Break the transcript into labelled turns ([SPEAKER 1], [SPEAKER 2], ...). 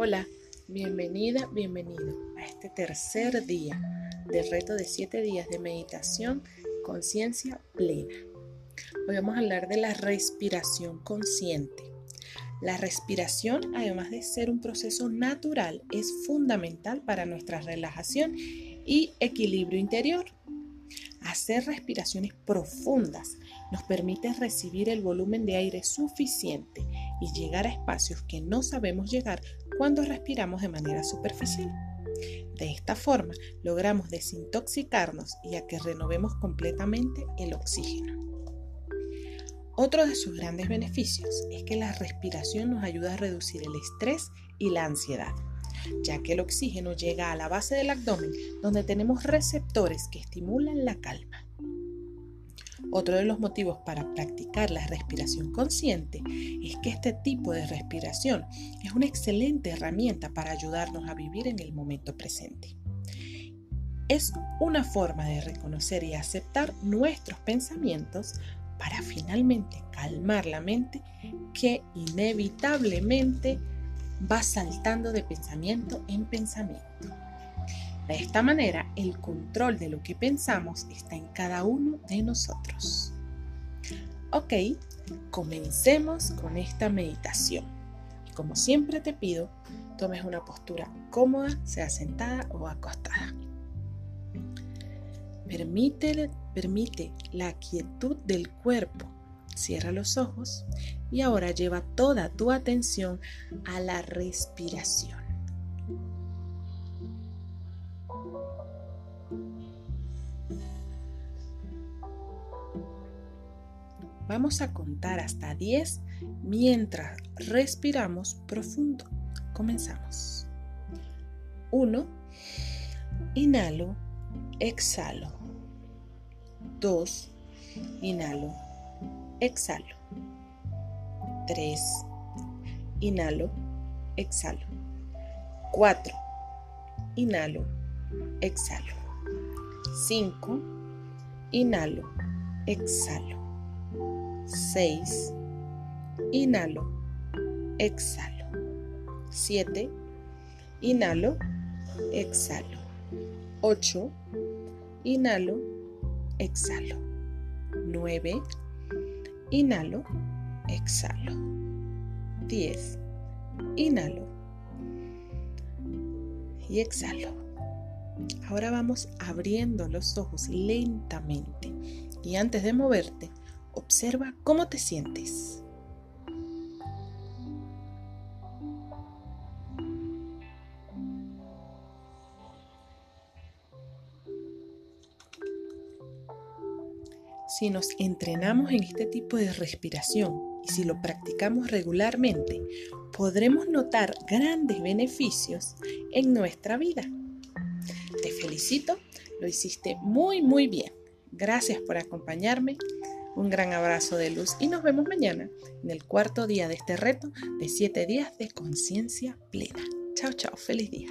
[SPEAKER 1] Hola, bienvenida, bienvenido a este tercer día del reto de 7 días de meditación conciencia plena. Hoy vamos a hablar de la respiración consciente. La respiración, además de ser un proceso natural, es fundamental para nuestra relajación y equilibrio interior. Hacer respiraciones profundas nos permite recibir el volumen de aire suficiente y llegar a espacios que no sabemos llegar cuando respiramos de manera superficial. De esta forma logramos desintoxicarnos y a que renovemos completamente el oxígeno. Otro de sus grandes beneficios es que la respiración nos ayuda a reducir el estrés y la ansiedad, ya que el oxígeno llega a la base del abdomen donde tenemos receptores que estimulan la calma. Otro de los motivos para practicar la respiración consciente es que este tipo de respiración es una excelente herramienta para ayudarnos a vivir en el momento presente. Es una forma de reconocer y aceptar nuestros pensamientos para finalmente calmar la mente que inevitablemente va saltando de pensamiento en pensamiento. De esta manera, el control de lo que pensamos está en cada uno de nosotros. Ok, comencemos con esta meditación. Como siempre te pido, tomes una postura cómoda, sea sentada o acostada. Permite, permite la quietud del cuerpo. Cierra los ojos y ahora lleva toda tu atención a la respiración. Vamos a contar hasta 10 mientras respiramos profundo. Comenzamos. 1. Inhalo, exhalo. 2. Inhalo, exhalo. 3. Inhalo, exhalo. 4. Inhalo, exhalo. 5. Inhalo, exhalo. 6. Inhalo. Exhalo. 7. Inhalo. Exhalo. 8. Inhalo. Exhalo. 9. Inhalo. Exhalo. 10. Inhalo. Y exhalo. Ahora vamos abriendo los ojos lentamente. Y antes de moverte, Observa cómo te sientes. Si nos entrenamos en este tipo de respiración y si lo practicamos regularmente, podremos notar grandes beneficios en nuestra vida. Te felicito, lo hiciste muy muy bien. Gracias por acompañarme un gran abrazo de luz y nos vemos mañana en el cuarto día de este reto de 7 días de conciencia plena. Chao, chao, feliz día.